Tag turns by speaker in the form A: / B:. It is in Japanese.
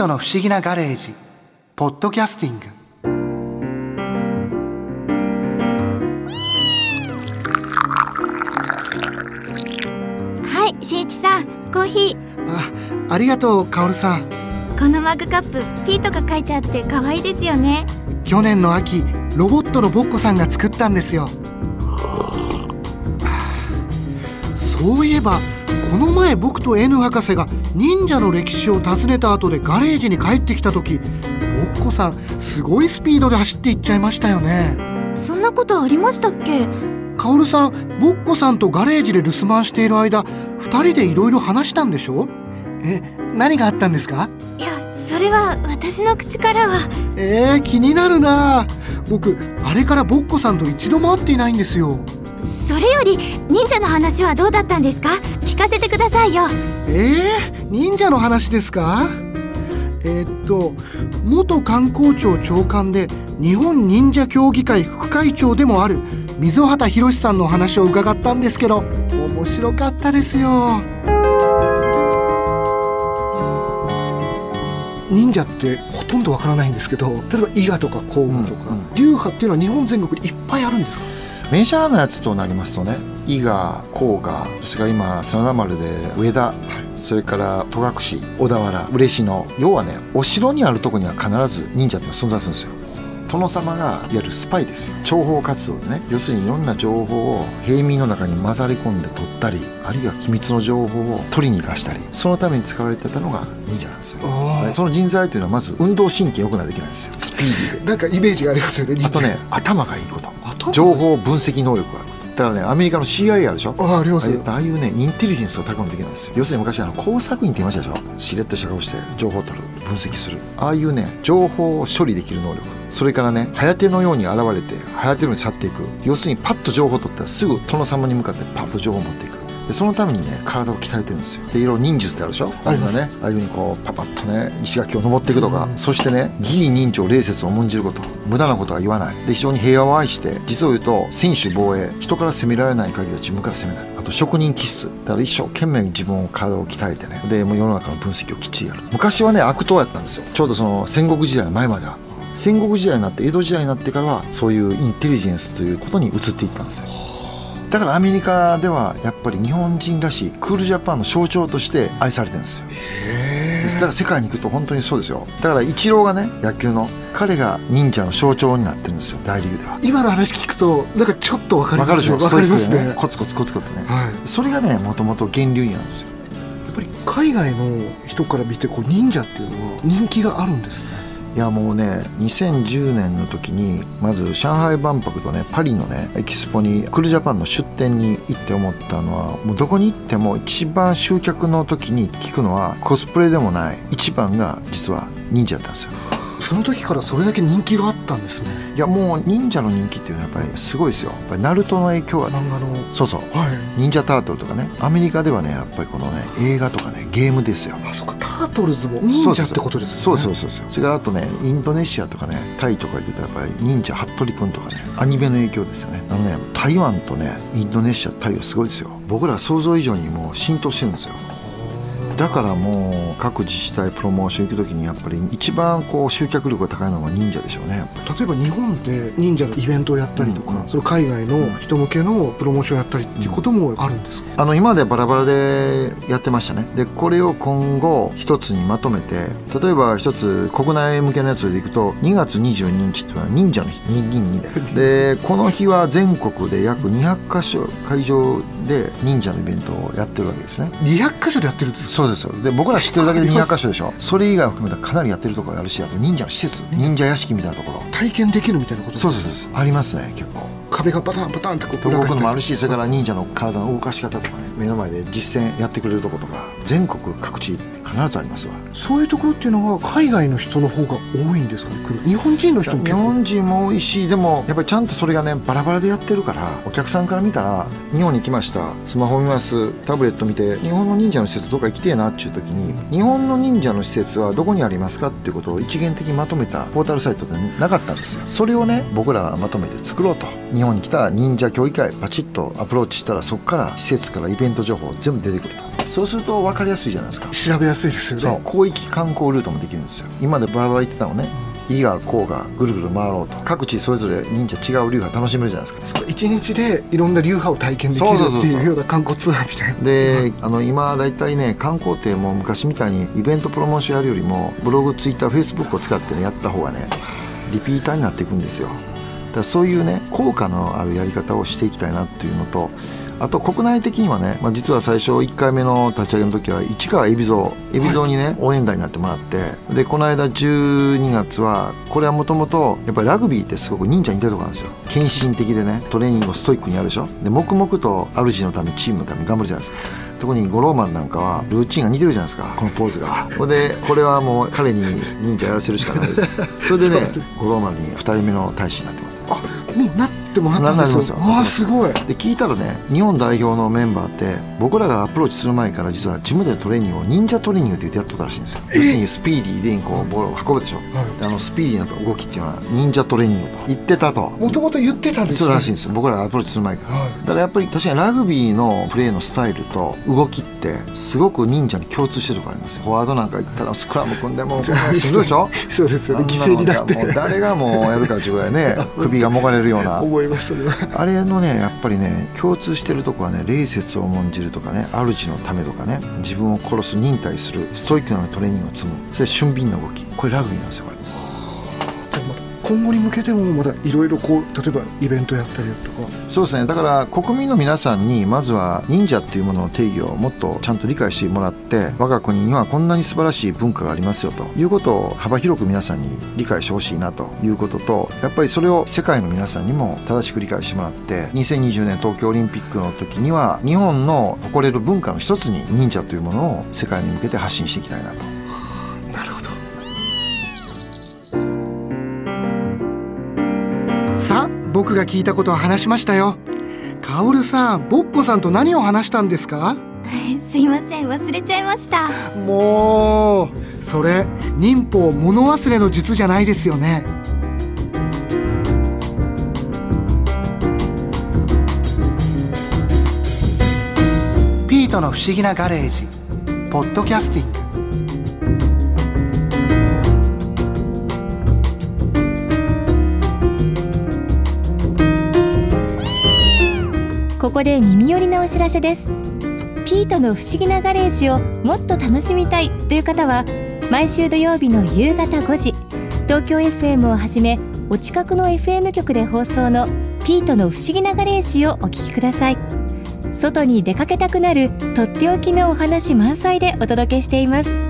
A: トの不思議なガレージ。ポッドキャスティング。
B: はいしんいちさんコーヒー。
A: あありがとうカオルさん。
B: このマグカップピートが書いてあって可愛いですよね。
A: 去年の秋ロボットのボッコさんが作ったんですよ。そういえばこの前僕と N 博士が忍者の歴史を訪ねた後でガレージに帰ってきた時ボッコさんすごいスピードで走っていっちゃいましたよね。
B: そんなことありましたっけ？
A: カオルさんボッコさんとガレージで留守番している間二人でいろいろ話したんでしょ？え何があったんですか？
B: いやそれは私の口からは。
A: えー、気になるな。僕あれからボッコさんと一度も会っていないんですよ。
B: それより忍者の話はどうだったんですか？聞かせてくださいよ。
A: えー、忍者の話ですか？えーっと元観光庁長官で日本忍者協議会副会長でもある溝端博さんのお話を伺ったんですけど面白かったですよ。忍者ってほとんどわからないんですけど例えば伊賀とか甲賀とか、
C: うんうん。
A: 流派っていうのは日本全国にいっぱいあるんですか？
C: メジャーなやつとなりますとね伊賀甲賀それから今真田丸で上田、それから戸隠小田原嬉野要はねお城にあるとこには必ず忍者って存在するんですよ。殿様がいわゆるスパイですよ。諜報活動でね要するにいろんな情報を平民の中に混ざり込んで取ったりあるいは機密の情報を取りに生かしたりそのために使われてたのが忍者なんですよ。
A: あ
C: その人材というのはまず運動神経良くないといけないんですよ。スピーディーで。
A: なんかイメージがありますよね
C: あとね頭がいいこと。
A: 頭
C: 情報分析能力があるだからねアメリカの CIA あるでしょ？
A: ああります。
C: ああいうああいうねインテリジェンスが高めていけないんですよ。要するに昔あの工作員って言いましたでしょ？しれっとした顔して情報を取る分析する。ああいうね情報を処理できる能力。それからね早手のように現れて早手のように去っていく。要するにパッと情報を取ったらすぐ殿様に向かってパッと情報を持っていくでそのためにね体を鍛えてるんですよ。でいろいろ忍術ってあるでしょ？あれがねああいうふうにこうパパッとね石垣を登っていくとか、そしてね義理人情礼節を重んじること無駄なことは言わない。で非常に平和を愛して実を言うと専守防衛人から責められない限りは自分から責めない。あと職人気質。だから一生懸命に自分を体を鍛えてね。でもう世の中の分析をきっちりやる。昔はね悪党やったんですよ。ちょうどその戦国時代の前までは。戦国時代になって江戸時代になってからはそういうインテリジェンスということに移っていったんですよだからアメリカではやっぱり日本人らしいクールジャパンの象徴として愛されてるんですよ。だから世界に行くと本当にそうですよ。だからイチローがね野球の彼が忍者の象徴になってるんですよ大リーグでは。
A: 今の話聞くとなんかちょっとわかります
C: わかるでしょ？
A: わかりますね。
C: ストイックでコツコツコツコツね。
A: はい、
C: それがねもともと源流になんですよ。
A: やっぱり海外の人から見てこう忍者っていうのは人気があるんですね
C: いやもうね2010年の時にまず上海万博とねパリのねエキスポにクールジャパンの出店に行って思ったのはもうどこに行っても一番集客の時に聞くのはコスプレでもない一番が実は忍者だったんですよ。
A: その時からそれだけ人気があったんですね。
C: いやもう忍者の人気っていうのはやっぱりすごいですよ。やっぱりナルトの影響がね。
A: 漫画の。
C: そうそう。
A: はい。
C: 忍者タートルとかね。アメリカではねやっぱりこのね映画とかねゲームですよ。
A: あそっか。タートルズも忍者ってことですよね。
C: そうそうそうそう。それからあとねインドネシアとかねタイとか行くとやっぱり忍者服部君とかねアニメの影響ですよね。あのね台湾とねインドネシアタイはすごいですよ。僕ら想像以上にもう浸透してるんですよだからもう各自治体プロモーション行く時にやっぱり一番こう集客力が高いのは忍者でしょうね。
A: 例えば日本で忍者のイベントをやったりとか、
C: うん。
A: その海外の人向けのプロモーションをやったりっていうこともあるんですか、
C: あの今までバラバラでやってましたね。でこれを今後一つにまとめて例えば一つ国内向けのやつでいくと2月22日っていうのは忍者の日222で でこの日は全国で約200箇所会場で忍者のイベントをやってるわけですね。
A: 200箇所でやってるんですか？
C: そうですよ。で僕ら知ってるだけで200箇所でしょ。それ以外を含めたらかなりやってるところがあるしあと忍者の施設。忍者。屋敷みたいなところ。
A: 体験できるみたいなこと
C: そうそうそうありますね結構。
A: 壁がパタンパタンってこう
C: 動くのもあ
A: る
C: るしそれから忍者の体の動かし方とかね目の前で実践やってくれるとことか全国各地必ずありますわ。
A: そういうところっていうのは海外の人の方が多いんですか？ね日本人の人も
C: 日
A: 結構。
C: 本人も多いしでもやっぱりちゃんとそれがねバラバラでやってるからお客さんから見たら日本に来ました。スマホ見ます。タブレット見て。日本の忍者の施設どっか行きてえなっていう時に日本の忍者の施設はどこにありますかっていうことを一元的にまとめたポータルサイトでなかったんですよ。それをね僕らがまとめて作ろうと。日本に来たら忍者協議会パチッとアプローチしたらそこから施設からイベント情報全部出てくると。そうすると分かりやすいじゃないですか。
A: 調べやすいですよね。
C: そう。広域観光ルートもできるんですよ。今までバラバラ言ってたのね。伊賀甲賀ぐるぐる回ろうと。各地それぞれ忍者違う流派楽しめるじゃないですか。
A: 一日でいろんな流派を体験できるっていうような観光ツアーみたいな。
C: であの今大体ね観光ってもう昔みたいにイベントプロモーションやるよりもブログツイッターフェイスブックを使ってねやった方がねリピーターになっていくんですよ。だからそういうね効果のあるやり方をしていきたいなっていうのとあと国内的にはね、まあ、実は最初1回目の立ち上げの時は市川海老蔵海老蔵にね、応援団になってもらってでこの間12月はこれはもともとやっぱりラグビーってすごく忍者に似てるところなんですよ。献身的でねトレーニングをストイックにやるでしょ。で黙々と主のためチームのために頑張るじゃないですか。特に五郎丸なんかはルーチンが似てるじゃないですか。このポーズが。ほんでこれはもう彼に忍者やらせるしかない。それでね 五郎丸に2人目の大使になってもらって
A: あもうなってもらったんですよ。
C: ななり
A: ああすごい。
C: で聞いたらね日本代表のメンバーって僕らがアプローチする前から実はジムでトレーニングを忍者トレーニングって言ってやっとったらしいんですよ。要するにスピーディーでこうボールを運ぶでしょ、であのスピーディーな動きっていうのは忍者トレーニングと言ってたと。
A: もともと言ってたんです
C: そうらしいんですよ。僕らがアプローチする前から、
A: はい。
C: だからやっぱり確かにラグビーのプレーのスタイルと動きってすごく忍者に共通してるところありますよ。フォワードなんか行ったらスクラム組んでもうしんどいでしょ。
A: そうですよね犠牲になって
C: もう誰がもうやるかっていうぐらいね 首がもがれるような
A: 思いますそれは
C: あれのねやっぱりね共通してるとこはね礼節を重んじるとかね主のためとかね自分を殺す忍耐するストイックなトレーニングを積む。それ俊敏な動き。これラグビーなんですよ。
A: 今後に向けてもまだいろいろこう例えばイベントやったりとか。
C: そうですね。だから国民の皆さんにまずは忍者っていうものの定義をもっとちゃんと理解してもらって我が国にはこんなに素晴らしい文化がありますよと。いうことを幅広く皆さんに理解してほしいなということとやっぱりそれを世界の皆さんにも正しく理解してもらって2020年東京オリンピックの時には日本の誇れる文化の一つに忍者というものを世界に向けて発信していきたいなと。
A: なるほど僕が聞いたことを話しましたよ。カオルさんボッポさんと何を話したんですか？
B: すいません忘れちゃいました。
A: もうそれ忍法物忘れの術じゃないですよね。ピートの不思議なガレージポッドキャスティング
D: ここで耳寄りなお知らせです。ピートの不思議なガレージをもっと楽しみたいという方は毎週土曜日の夕方5時東京 FM をはじめお近くの FM 局で放送のピートの不思議なガレージをお聞きください。外に出かけたくなるとっておきのお話満載でお届けしています。